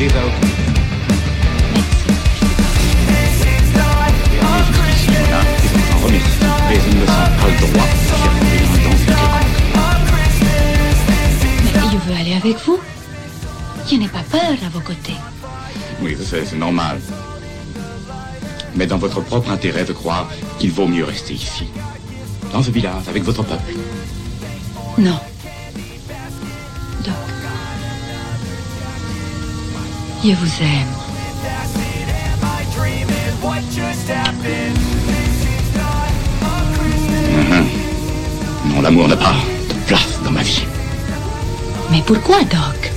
Mais ne pas le droit je veux aller avec vous. Je n'ai pas peur à vos côtés. Oui, je sais, c'est normal. Mais dans votre propre intérêt de croire qu'il vaut mieux rester ici. Dans ce village, avec votre peuple. Non. Je vous aime. Non, l'amour n'a pas de place dans ma vie. Mais pourquoi, Doc?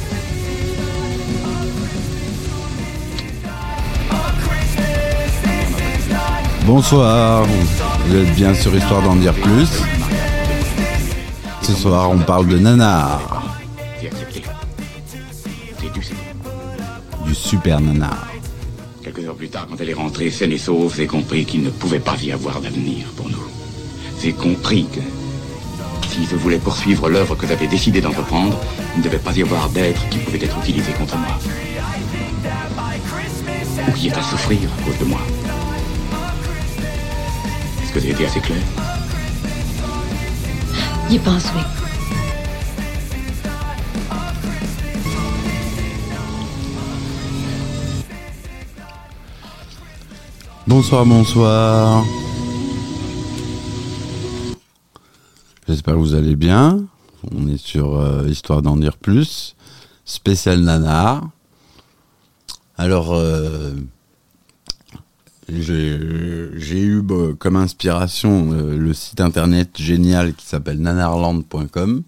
Bonsoir, vous êtes bien sur Histoire d'en dire plus? Ce soir, on parle de nanar, super nanar. Quelques heures plus tard, quand elle est rentrée saine et sauve, j'ai compris qu'il ne pouvait pas y avoir d'avenir pour nous. J'ai compris que si je voulais poursuivre l'œuvre que j'avais décidé d'entreprendre, il ne devait pas y avoir d'être qui pouvait être utilisé contre moi. Ou qui est à souffrir à cause de moi. Est-ce que j'ai été assez clair? Je pense oui. Bonsoir, bonsoir. J'espère que vous allez bien. On est sur euh, Histoire d'en dire plus, spécial nanar. Alors, euh, j'ai eu bah, comme inspiration euh, le site internet génial qui s'appelle nanarland.com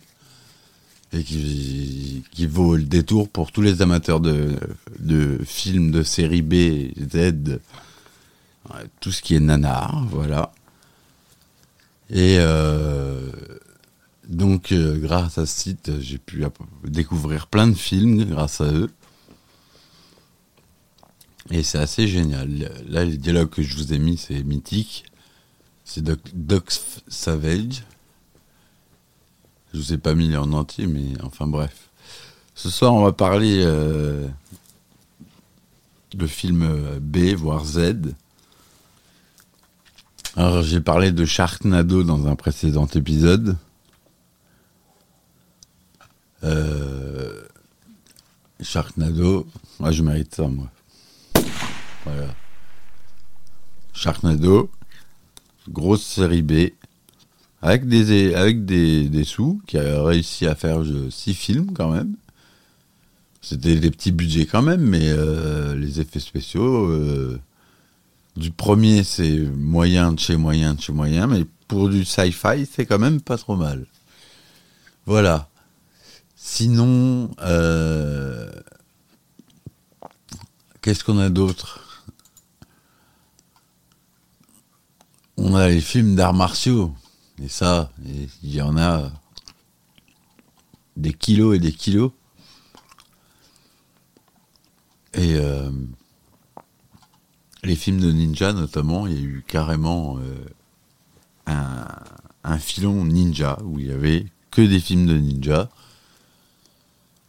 et qui, vaut le détour pour tous les amateurs de, de films de série B, Z, tout ce qui est nanar, voilà. Et euh, donc, euh, grâce à ce site, j'ai pu découvrir plein de films grâce à eux. Et c'est assez génial. Là, les dialogues que je vous ai mis, c'est mythique. C'est Doc, Savage. Je vous ai pas mis en entier, mais enfin bref. Ce soir, on va parler euh, de film B, voire Z. Alors, j'ai parlé de Sharknado dans un précédent épisode. Euh, Sharknado, moi je mérite ça, moi. Voilà. Sharknado, grosse série B, avec des, avec des, des sous, qui a réussi à faire euh, six films quand même. C'était des petits budgets quand même, mais euh, les effets spéciaux, euh, du premier, c'est moyen de chez moyen de chez moyen, mais pour du sci-fi, c'est quand même pas trop mal. Voilà. Sinon, euh, qu'est-ce qu'on a d'autre? On a les films d'arts martiaux. Et ça, il y en a des kilos et des kilos. Et euh, les films de ninja notamment, il y a eu carrément euh, un, filon ninja où il y avait que des films de ninja.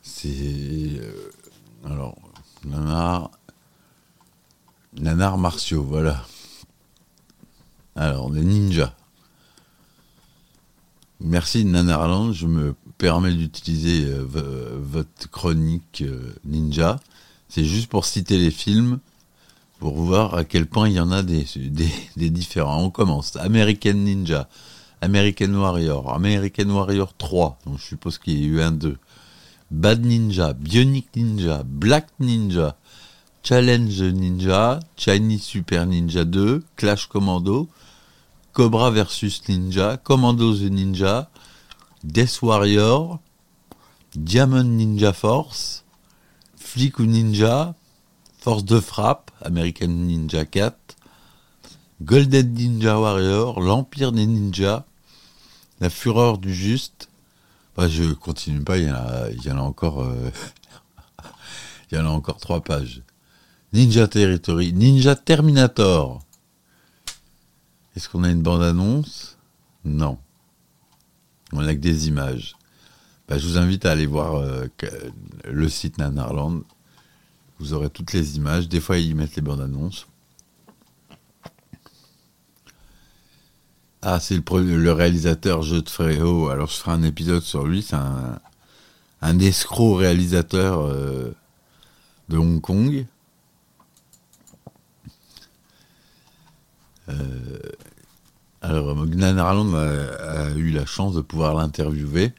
C'est euh, alors nanar nanar martiaux, voilà. Alors les ninjas. Merci Nanarland, je me permets d'utiliser euh, vo- votre chronique ninja. C'est juste pour citer les films pour voir à quel point il y en a des, différents. On commence. American Ninja, American Warrior, American Warrior 3, donc je suppose qu'il y a eu un 2. Bad Ninja, Bionic Ninja, Black Ninja, Challenge Ninja, Chinese Super Ninja 2, Clash Commando, Cobra versus Ninja, Commando the Ninja, Death Warrior, Diamond Ninja Force, Flick Ninja, Force de frappe, American Ninja 4, Golden Ninja Warrior, l'Empire des Ninjas, La Fureur du Juste. Bah, je continue pas, il y en a, encore, euh, il y en a encore trois pages. Ninja Territory, Ninja Terminator. Est-ce qu'on a une bande-annonce? Non. On a que des images. Bah, je vous invite à aller voir euh, le site Nanarland. Vous aurez toutes les images. Des fois, ils mettent les bandes annonces. Ah, c'est le, le réalisateur Fréo. Alors, je ferai un épisode sur lui. C'est un, escroc réalisateur euh, de Hong Kong. Euh, alors, Gnan Arland a, eu la chance de pouvoir l'interviewer.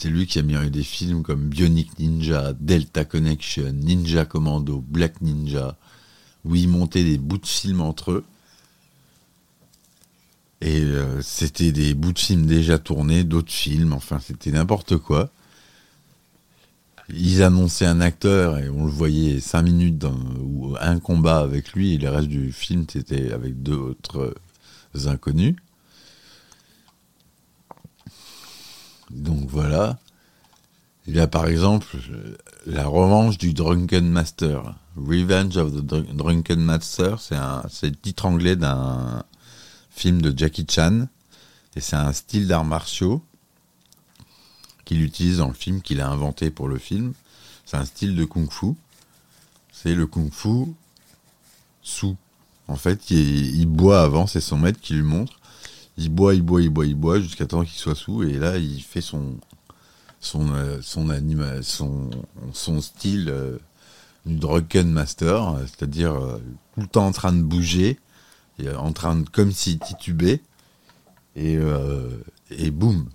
C'est lui qui a mis des films comme Bionic Ninja, Delta Connection, Ninja Commando, Black Ninja, où il montait des bouts de films entre eux. Et euh, c'était des bouts de films déjà tournés, d'autres films, enfin c'était n'importe quoi. Ils annonçaient un acteur et on le voyait cinq minutes dans, ou un combat avec lui et le reste du film c'était avec d'autres inconnus. Donc voilà. Il y a par exemple la revanche du Drunken Master. Revenge of the Drunken Master, c'est le titre anglais d'un film de Jackie Chan. Et c'est un style d'arts martiaux qu'il utilise dans le film, qu'il a inventé pour le film. C'est un style de kung-fu. C'est le kung-fu sous. En fait, il, boit avant, c'est son maître qui lui montre. Il boit, il boit, il boit, il boit jusqu'à temps qu'il soit sous. Et là, il fait son son euh, son style euh, drunken master, c'est-à-dire euh, tout le temps en train de bouger, en train de comme s'il titubait et et boum,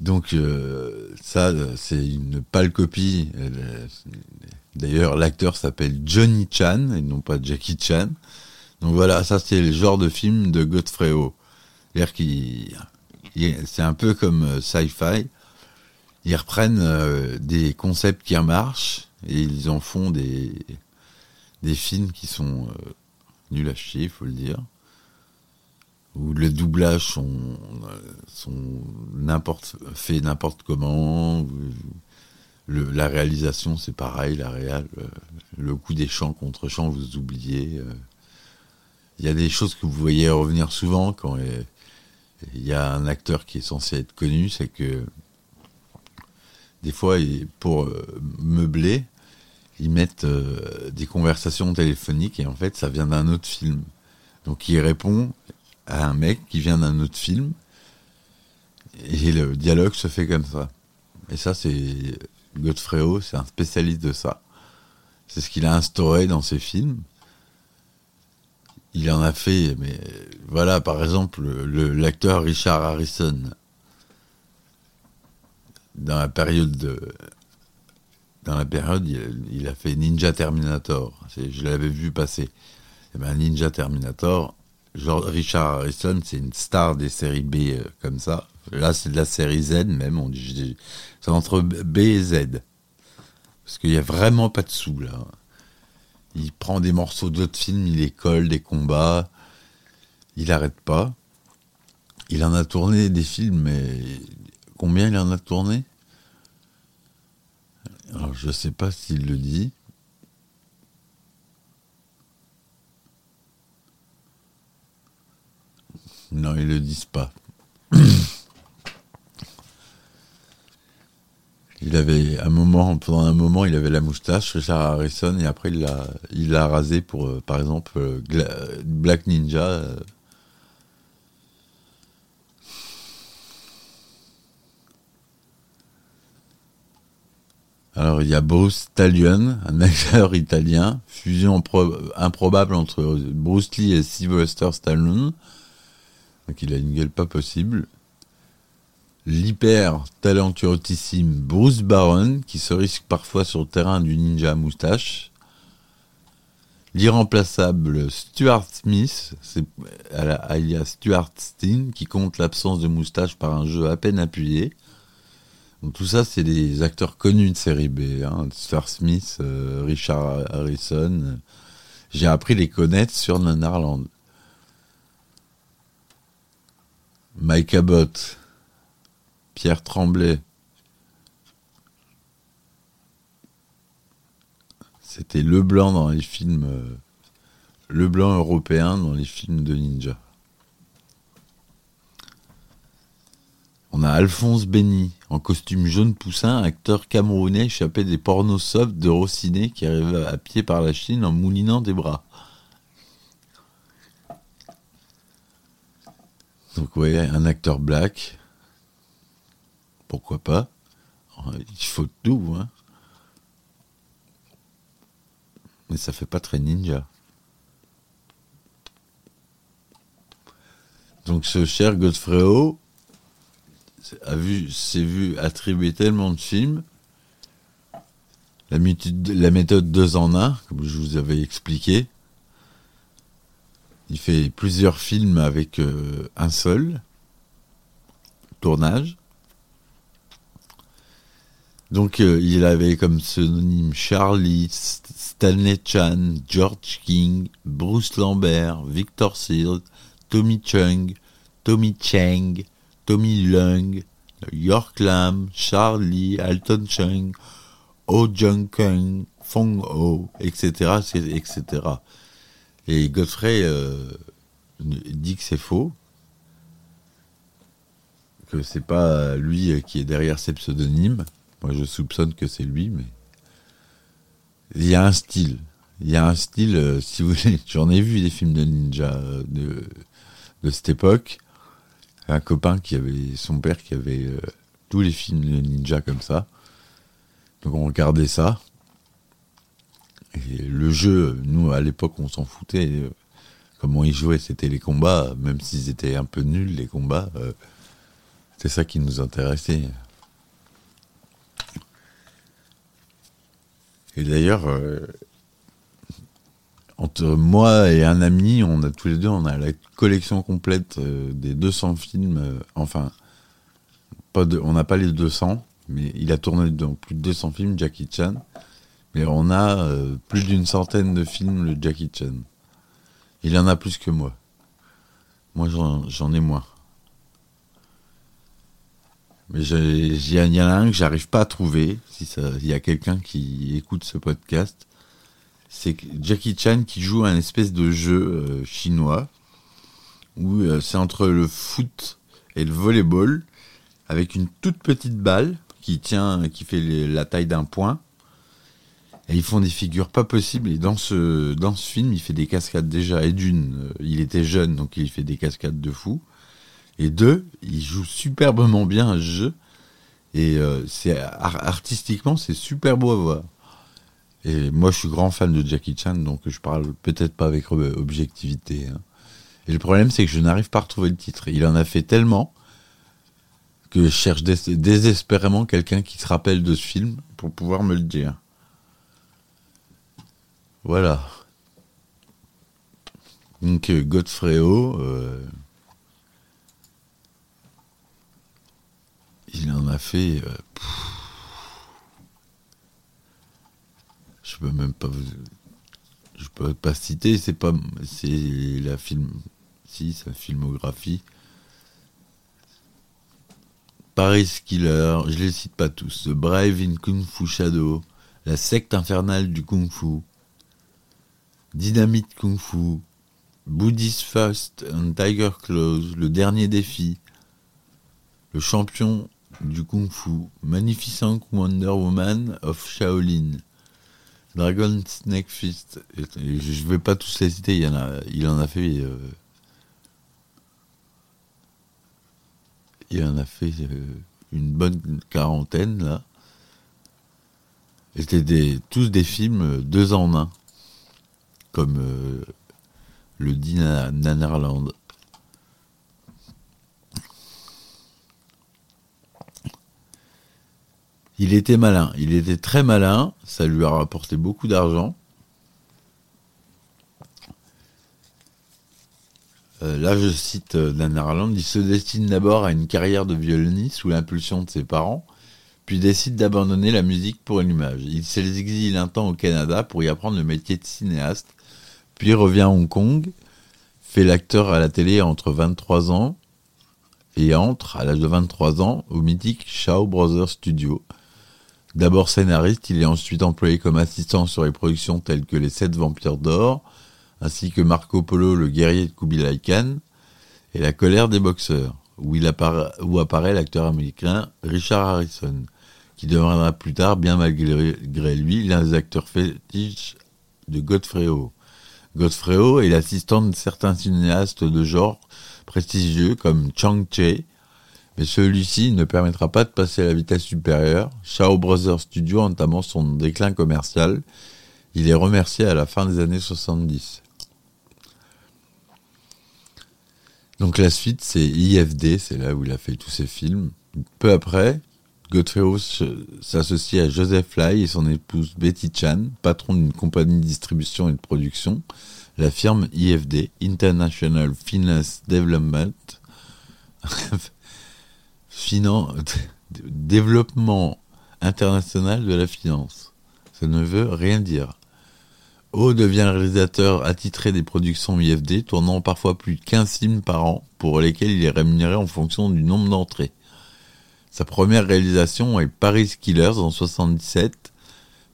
donc euh, ça, c'est une pâle copie. D'ailleurs, l'acteur s'appelle Johnny Chan et non pas Jackie Chan. Donc voilà, ça c'est le genre de film de Godfrey Ho. C'est un peu comme euh, sci-fi. Ils reprennent euh, des concepts qui marchent et ils en font des, films qui sont nuls à chier, il faut le dire où les doublages sont, n'importe fait n'importe comment. Le, la réalisation, c'est pareil, euh, le coup des chants contre chants, vous oubliez. Euh. Il y a des choses que vous voyez revenir souvent quand il y a un acteur qui est censé être connu, c'est que des fois, pour euh, meubler, ils mettent des conversations téléphoniques et en fait, ça vient d'un autre film. Donc il répond à un mec qui vient d'un autre film. Et le dialogue se fait comme ça. Et ça, c'est Godfrey Ho, c'est un spécialiste de ça. C'est ce qu'il a instauré dans ses films. Il en a fait, mais voilà, par exemple, l'acteur Richard Harrison, dans la période de, dans la période, il, a fait Ninja Terminator. Je l'avais vu passer. Et eh ben, Ninja Terminator, Richard Harrison, c'est une star des séries B euh, comme ça. Là, c'est de la série Z même. On dit, c'est entre B et Z. Parce qu'il n'y a vraiment pas de sous là. Il prend des morceaux d'autres films, il les colle, des combats. Il n'arrête pas. Il en a tourné des films, mais combien il en a tourné? Alors, je ne sais pas s'il le dit. Non, ils le disent pas. Il avait un moment, pendant un moment, il avait la moustache, Richard Harrison, et après il l'a, il l'a rasé pour, euh, par exemple, euh, Black Ninja. Euh. Alors il y a Bruce Talion, un acteur italien, fusion improbable entre Bruce Lee et Sylvester Stallone. Donc il a une gueule pas possible. L'hyper talentueusissime Bruce Baron, qui se risque parfois sur le terrain du ninja moustache. L'irremplaçable Stuart Smith, alias Stuart Steen, qui compte l'absence de moustache par un jeu à peine appuyé. Donc tout ça, c'est des acteurs connus de série B. Hein. Stuart Smith, euh, Richard Harrison. J'ai appris les connaître sur Nanarland. Mike Abbott, Pierre Tremblay. C'était le blanc dans les films, euh, le blanc européen dans les films de ninja. On a Alphonse Benny, en costume jaune poussin, acteur camerounais échappé des pornos soft de Rossiné qui arrive à pied par la Chine en moulinant des bras. Donc ouais, un acteur black. Pourquoi pas Il faut tout, hein. Mais ça fait pas très ninja. Donc ce cher Godfrey a vu, s'est vu attribuer tellement de films. La, méthode, la méthode 2 en 1, comme je vous avais expliqué. Il fait plusieurs films avec euh, un seul tournage. Donc euh, il avait comme pseudonyme Charlie, Stanley Chan, George King, Bruce Lambert, Victor Seals, Tommy Chung, Tommy Cheng, Tommy Lung, York Lam, Charlie, Alton Chung, Oh Jung Kung, Fong Ho, etc., etc. Et Godfrey euh, dit que c'est faux, que c'est pas lui qui est derrière ces pseudonymes. Moi, je soupçonne que c'est lui, mais il y a un style. Il y a un style, euh, si vous voulez, j'en ai vu des films de ninja euh, de, cette époque. Un copain qui avait, son père qui avait euh, tous les films de ninja comme ça. Donc on regardait ça. Et le jeu, nous à l'époque on s'en foutait. Comment ils jouaient, c'était les combats, même s'ils étaient un peu nuls les combats. c'est ça qui nous intéressait. Et d'ailleurs, euh, entre moi et un ami, on a tous les deux, on a la collection complète euh, des 200 films. Euh, enfin, pas de, on n'a pas les 200, mais il a tourné dans plus de 200 films, Jackie Chan. Mais on a plus d'une centaine de films de Jackie Chan. Il en a plus que moi. Moi, j'en ai moins. Mais il y en a un que j'arrive pas à trouver. Si il y a quelqu'un qui écoute ce podcast, c'est Jackie Chan qui joue un espèce de jeu euh, chinois où euh, c'est entre le foot et le volleyball avec une toute petite balle qui tient, qui fait la taille d'un point. Et ils font des figures pas possibles. Et dans ce, dans ce film, il fait des cascades déjà. Et d'une, euh, il était jeune, donc il fait des cascades de fou. Et deux, il joue superbement bien un jeu. Et euh, artistiquement, c'est super beau à voir. Et moi, je suis grand fan de Jackie Chan, donc je parle peut-être pas avec objectivité. Hein. Et le problème, c'est que je n'arrive pas à retrouver le titre. Il en a fait tellement que je cherche désespérément quelqu'un qui se rappelle de ce film pour pouvoir me le dire. Voilà. Donc Godfrey O, euh, il en a fait. Euh, je peux même pas vous. Je peux pas citer, c'est pas. C'est la film. Si, sa filmographie. Paris Killer, je les cite pas tous. The Brave in Kung Fu Shadow, La secte infernale du Kung Fu, Dynamite Kung Fu, Buddhist Fast and Tiger Claws, Le Dernier Défi, Le Champion du Kung Fu, Magnificent Wonder Woman of Shaolin, Dragon Snake Fist. je ne vais pas tous les citer, il, y en a, il en a fait. Euh, il en a fait euh, une bonne quarantaine là. C'était des, tous des films euh, deux en un, comme le dit Nanarland. Il était malin, il était très malin, ça lui a rapporté beaucoup d'argent. Euh, là, je cite euh, Dan Harland, il se destine d'abord à une carrière de violoniste sous l'impulsion de ses parents, puis décide d'abandonner la musique pour une image. Il s'exile un temps au Canada pour y apprendre le métier de cinéaste, puis revient à Hong Kong, fait l'acteur à la télé entre 23 ans et entre, à l'âge de 23 ans, au mythique Shaw Brothers Studio, D'abord scénariste, il est ensuite employé comme assistant sur les productions telles que Les Sept Vampires d'Or, ainsi que Marco Polo, le guerrier de Kubilai Khan, et La colère des boxeurs. où, apparaît l'acteur américain Richard Harrison, qui deviendra plus tard, bien malgré lui, l'un des acteurs fétiches de Godfrey Ho. Godfrey Ho est l'assistant de certains cinéastes de genre prestigieux comme Chang Che, mais celui-ci ne permettra pas de passer à la vitesse supérieure. Shaw Brothers Studio entamant son déclin commercial, il est remercié à la fin des années 70. Donc la suite, c'est IFD, c'est là où il a fait tous ses films. Peu après, Godfrey s'associe à Joseph Lai et son épouse Betty Chan, patron d'une compagnie de distribution et de production, la firme IFD, International Finance Development, Finan- développement international de la finance. Ça ne veut rien dire. O devient réalisateur attitré des productions IFD, tournant parfois plus de 15 films par an, pour lesquels il est rémunéré en fonction du nombre d'entrées. Sa première réalisation est Paris Killers en 77,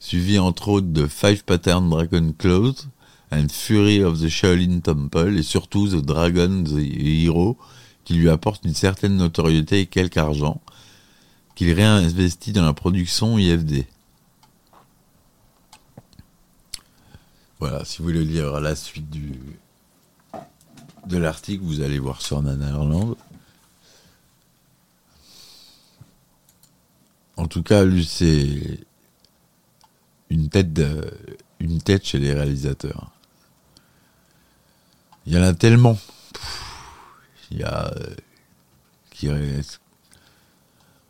suivi entre autres de Five Pattern Dragon Claws and Fury of the Shaolin Temple et surtout The Dragon the Hero qui lui apporte une certaine notoriété et quelque argent qu'il réinvestit dans la production IFD. Voilà, si vous voulez lire la suite du, de l'article, vous allez voir sur Nanarland. En tout cas, lui, c'est une tête, une tête chez les réalisateurs. Il y en a tellement. Il y a euh, qui reste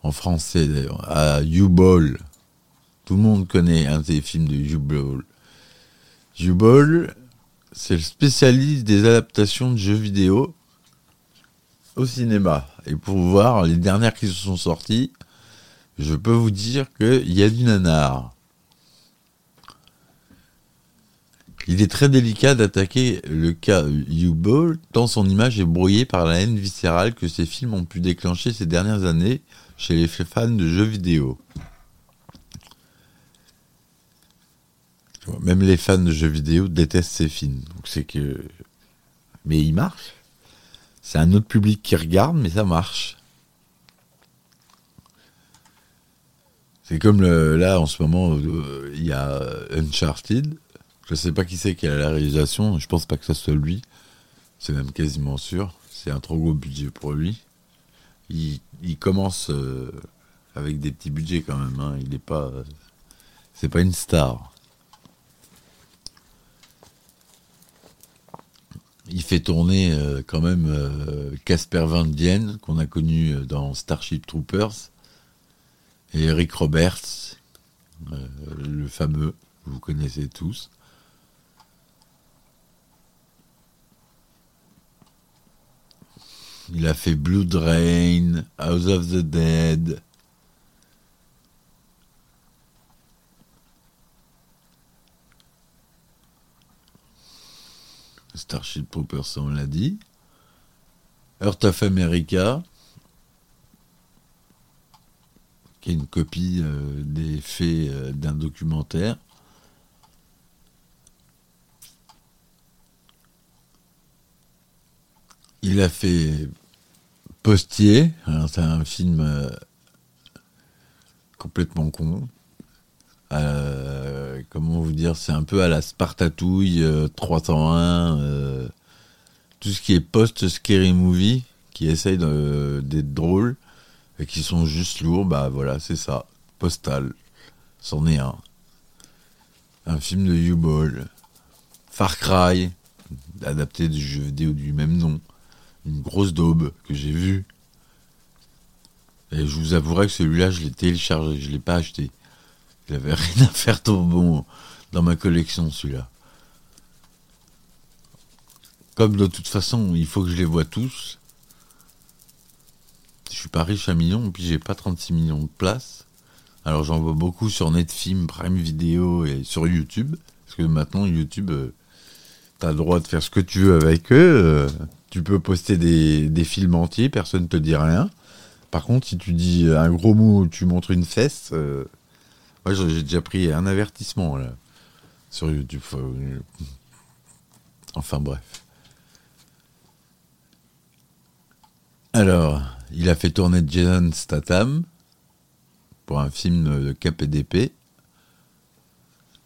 en français à U-Ball. Tout le monde connaît un des films de U-Ball. U-Ball, c'est le spécialiste des adaptations de jeux vidéo au cinéma. Et pour voir les dernières qui se sont sorties, je peux vous dire qu'il y a du nanar. Il est très délicat d'attaquer le cas U-Ball, tant son image est brouillée par la haine viscérale que ces films ont pu déclencher ces dernières années chez les fans de jeux vidéo. Même les fans de jeux vidéo détestent ces films. Donc c'est que. Mais il marche. C'est un autre public qui regarde, mais ça marche. C'est comme là, en ce moment, euh, il y a Uncharted. Je sais pas qui c'est qui a la réalisation. Je pense pas que ça soit lui. C'est même quasiment sûr. C'est un trop gros budget pour lui. Il, commence euh, avec des petits budgets quand même. hein. Il est pas. euh, c'est pas une star. Il fait tourner euh, quand même Casper Van Dien, qu'on a connu dans Starship Troopers, et Eric Roberts, le fameux, vous connaissez tous. Il a fait Blood Rain, House of the Dead. Starship Troopers, ça, on l'a dit. Earth of America, qui est une copie euh, des faits euh, d'un documentaire. Il a fait Postier, alors c'est un film euh, complètement con. Euh, comment vous dire, c'est un peu à la Spartatouille euh, 301, euh, tout ce qui est post-scary movie, qui essaye d'être drôle et qui sont juste lourds, bah voilà, c'est ça. Postal, c'en est un. Un film de U-Ball. Far Cry, adapté du jeu vidéo du même nom. Une grosse daube que j'ai vue. Et je vous avouerai que celui-là, je l'ai téléchargé, je l'ai pas acheté. Il avait rien à faire trop bon dans ma collection, celui-là. Comme de toute façon, il faut que je les vois tous. Je suis pas riche à millions, puis j'ai pas 36 millions de places. Alors j'en vois beaucoup sur Netfilm, Prime Video et sur YouTube. Parce que maintenant, YouTube, euh, t'as le droit de faire ce que tu veux avec eux. Tu peux poster des, films entiers, personne te dit rien. Par contre, si tu dis un gros mot ou tu montres une fesse, euh, moi j'ai déjà pris un avertissement là, sur YouTube. Euh, Enfin bref. Alors, il a fait tourner Jason Statham pour un film de KPDP,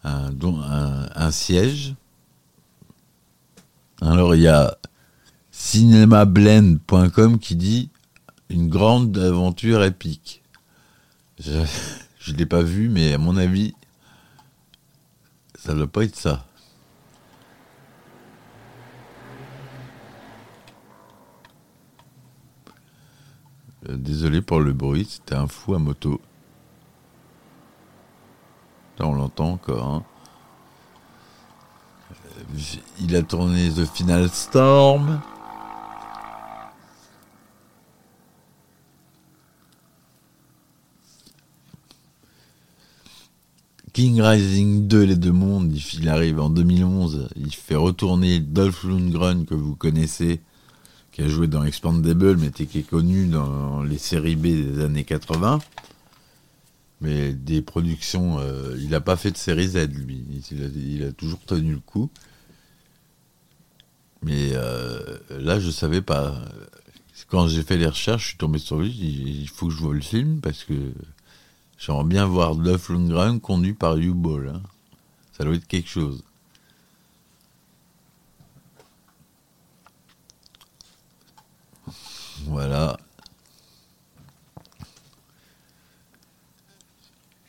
un siège. Alors, il y a cinémablend.com qui dit une grande aventure épique. Je ne l'ai pas vu, mais à mon avis, ça ne doit pas être ça. Euh, désolé pour le bruit, c'était un fou à moto. Là, on l'entend encore. Hein. Euh, il a tourné The Final Storm. King Rising 2, les deux mondes, il arrive en 2011, il fait retourner Dolph Lundgren que vous connaissez, qui a joué dans Expandable, mais qui est connu dans les séries B des années 80. Mais des productions, euh, il n'a pas fait de série Z, lui. Il a, toujours tenu le coup. Mais euh, là, je savais pas. Quand j'ai fait les recherches, je suis tombé sur lui. Il faut que je vois le film parce que J'aimerais bien voir Duff Lundgren conduit par U-Ball. Hein. Ça doit être quelque chose. Voilà.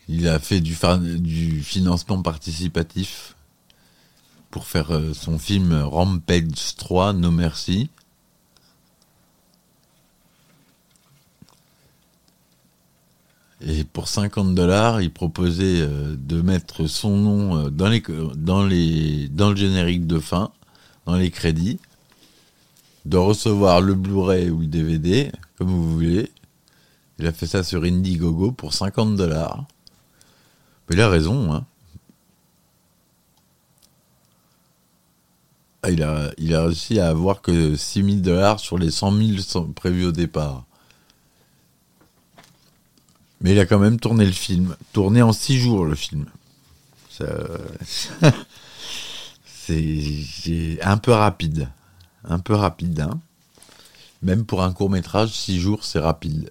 Il a fait du, financement participatif pour faire euh, son film Rampage 3, No Mercy. Et pour 50 dollars, il proposait euh, de mettre son nom euh, dans, les, dans, les, dans le générique de fin, dans les crédits, de recevoir le Blu-ray ou le DVD, comme vous voulez. Il a fait ça sur Indiegogo pour 50 dollars. Mais il a raison, hein. Ah, il, a, il a réussi à avoir que 6 000 dollars sur les 100 000 prévus au départ. Mais il a quand même tourné le film. Tourné en six jours, le film. c'est un peu rapide. Un peu rapide, hein. Même pour un court métrage, six jours, c'est rapide.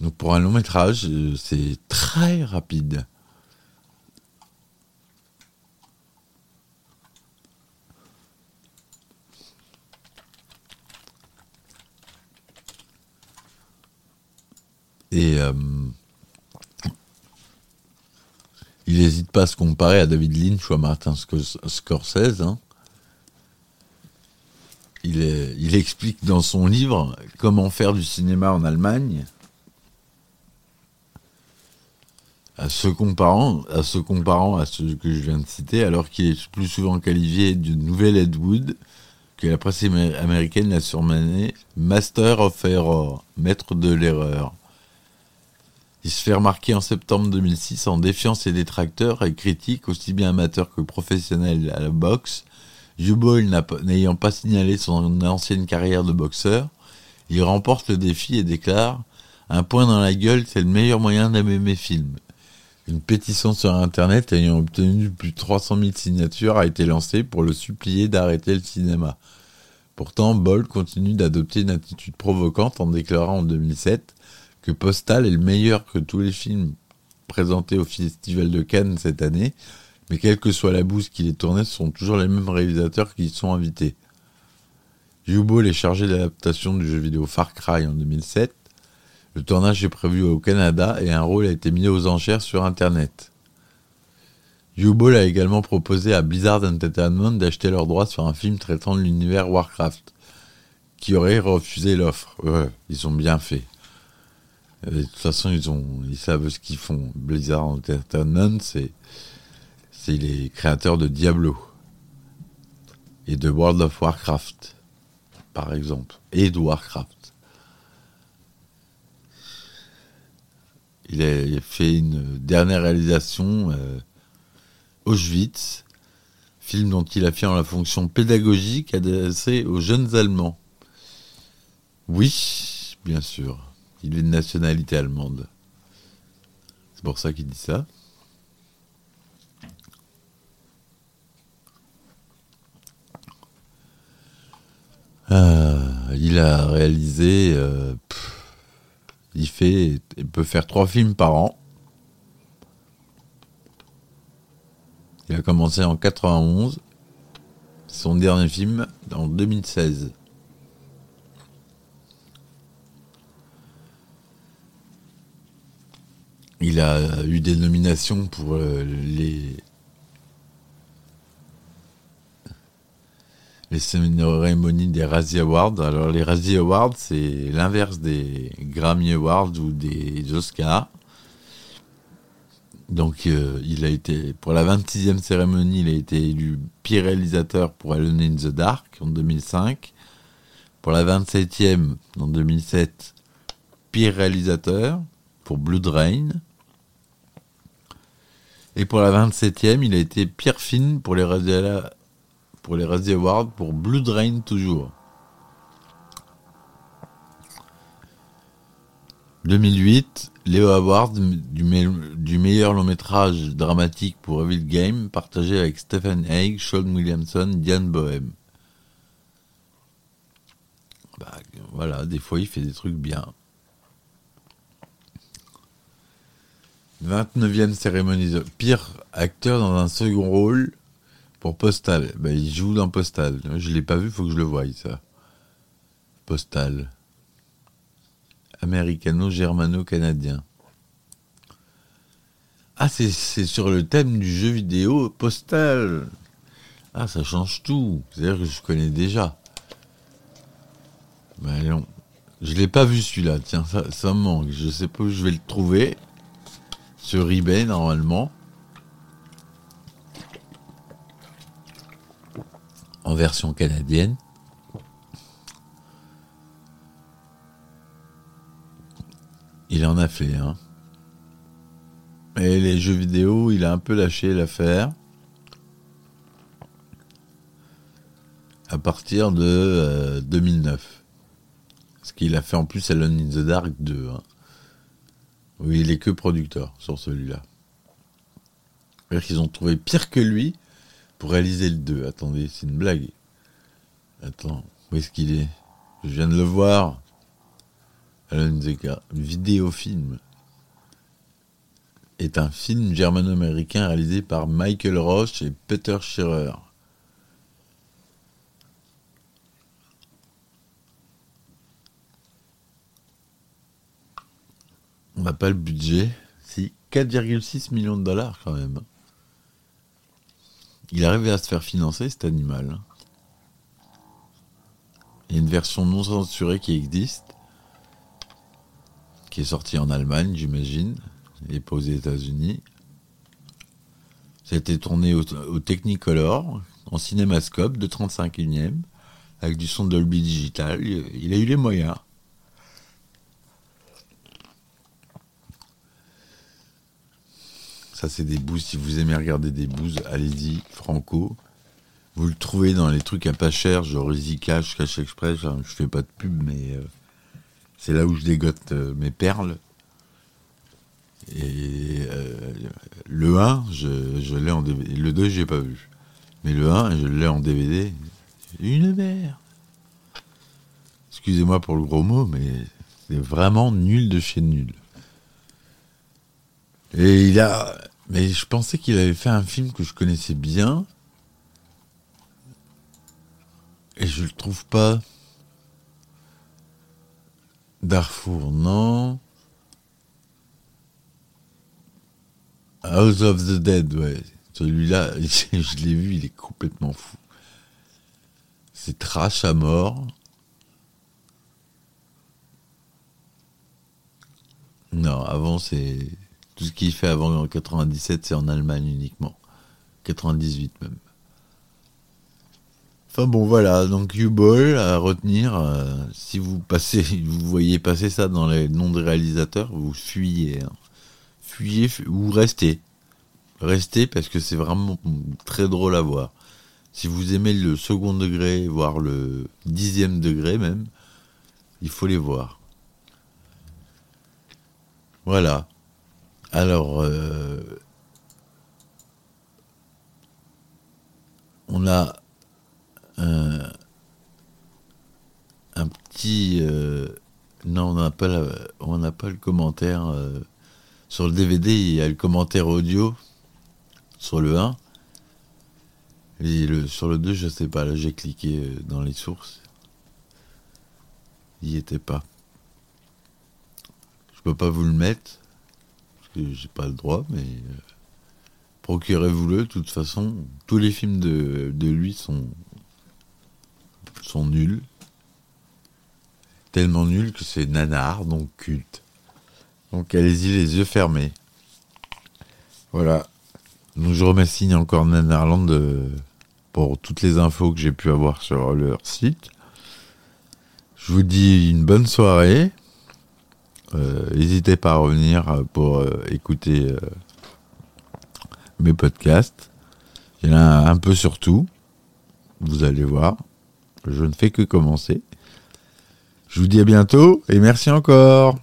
Donc pour un long métrage, euh, c'est très rapide. Et euh, il n'hésite pas à se comparer à David Lynch ou à Martin Scorsese. Hein. Il, explique dans son livre comment faire du cinéma en Allemagne, à se comparant à ce que je viens de citer, alors qu'il est plus souvent qualifié de nouvel Ed Wood, que la presse américaine l'a surnommé Master of Error, maître de l'erreur. Il se fait remarquer en septembre 2006 en défiant ses détracteurs et critiques aussi bien amateurs que professionnels à la boxe. U-Ball n'ayant pas signalé son ancienne carrière de boxeur, il remporte le défi et déclare Un point dans la gueule, c'est le meilleur moyen d'aimer mes films. Une pétition sur Internet ayant obtenu plus de 300 000 signatures a été lancée pour le supplier d'arrêter le cinéma. Pourtant, Boll continue d'adopter une attitude provocante en déclarant en 2007 Postal est le meilleur que tous les films présentés au Festival de Cannes cette année, mais quelle que soit la bouse qu'il ait tournée, ce sont toujours les mêmes réalisateurs qui y sont invités. Yubo est chargé de l'adaptation du jeu vidéo Far Cry en 2007. Le tournage est prévu au Canada et un rôle a été mis aux enchères sur Internet. U-Ball a également proposé à Blizzard Entertainment d'acheter leurs droits sur un film traitant de l'univers Warcraft, qui aurait refusé l'offre. Ils ont bien fait. De toute façon, ils, ont, ils savent ce qu'ils font. Blizzard Entertainment, c'est, c'est les créateurs de Diablo et de World of Warcraft, par exemple, et de Warcraft. Il a fait une dernière réalisation, euh, Auschwitz, film dont il affirme la fonction pédagogique adressée aux jeunes Allemands. Oui, bien sûr. Il est de nationalité allemande. C'est pour ça qu'il dit ça. Ah, il a réalisé. euh, il fait. Il peut faire trois films par an. Il a commencé en 91. Son dernier film en 2016. Il a eu des nominations pour euh, les les cérémonies des Razzie Awards. Alors les Razzie Awards, c'est l'inverse des Grammy Awards ou des Oscars. Donc euh, il a été pour la 26e cérémonie, il a été élu pire réalisateur pour Alone in the Dark en 2005. Pour la 27e en 2007, pire réalisateur pour Blood Rain. Et pour la 27e, il a été pire film pour les Razzie Awards pour Blood Rain toujours. 2008, Léo Award du, du meilleur long métrage dramatique pour Evil Game, partagé avec Stephen Haig, Sean Williamson, Diane Bohem. Bah, voilà, des fois il fait des trucs bien. 29e cérémonie pire acteur dans un second rôle pour Postal. Bah, il joue dans Postal. Je l'ai pas vu, faut que je le voie ça. Postal. Américano-germano-canadien. Ah, c'est sur le thème du jeu vidéo Postal. Ah, ça change tout. C'est-à-dire que je connais déjà. Mais non. Je l'ai pas vu celui-là. Tiens, ça, ça me manque. Je sais pas où je vais le trouver. Sur eBay, normalement. En version canadienne. Il en a fait, hein. Et les jeux vidéo, il a un peu lâché l'affaire. À partir de euh, 2009. Ce qu'il a fait en plus Alone in the Dark 2. hein. Oui, il est que producteur sur celui-là. C'est-à-dire qu'ils ont trouvé pire que lui pour réaliser le 2. Attendez, c'est une blague. Attends, où est-ce qu'il est? Je viens de le voir. Alan Zeka, vidéofilm, est un film germano-américain réalisé par Michael Roche et Peter Scherer. On n'a pas le budget. Si, 4,6 millions de dollars quand même. Il arrive à se faire financer cet animal. Il y a une version non censurée qui existe qui est sorti en Allemagne, j'imagine, et pas aux États-Unis. Été tourné au, Technicolor, en cinémascope de 35 e avec du son Dolby Digital. Il a eu les moyens. Ça, c'est des bouses. Si vous aimez regarder des bouses, allez-y, Franco. Vous le trouvez dans les trucs à pas cher, genre Easy Cash, Cash Express. Enfin, Je fais pas de pub, mais euh, c'est là où je dégote euh, mes perles. Et euh, le 1, je, je l'ai en DVD. Le 2, j'ai pas vu. Mais le 1, je l'ai en DVD. Une merde. Excusez-moi pour le gros mot, mais c'est vraiment nul de chez nul. Et il a. Mais je pensais qu'il avait fait un film que je connaissais bien. Et je le trouve pas. Darfour, non. House of the Dead, ouais. Celui-là, je l'ai vu, il est complètement fou. C'est trash à mort. Non, avant, c'est. Tout ce qu'il fait avant en 97, c'est en Allemagne uniquement. 98 même. Enfin bon, voilà, donc U-Ball à retenir. euh, si vous passez, vous voyez passer ça dans les noms de réalisateurs, vous fuyez. hein. Fuyez fu- ou restez. Restez parce que c'est vraiment très drôle à voir. Si vous aimez le second degré, voire le dixième degré même, il faut les voir. Voilà. Alors, euh, on a un, petit. euh, non, on n'a pas, on n'a pas le commentaire. euh, sur le DVD, il y a le commentaire audio sur le 1. Et le, sur le 2, je sais pas. Là, j'ai cliqué dans les sources. Il n'y était pas. Je peux pas vous le mettre. J'ai pas le droit, mais. euh, Procurez-vous-le. De toute façon, tous les films de, de lui sont. sont nuls. Tellement nuls que c'est nanar, donc culte. Donc allez-y les yeux fermés. Voilà. Donc je remercie encore Nanarland pour toutes les infos que j'ai pu avoir sur leur site. Je vous dis une bonne soirée. Euh, N'hésitez pas à revenir pour euh, écouter euh, mes podcasts. Il y en a un peu sur tout. Vous allez voir. Je ne fais que commencer. Je vous dis à bientôt et merci encore.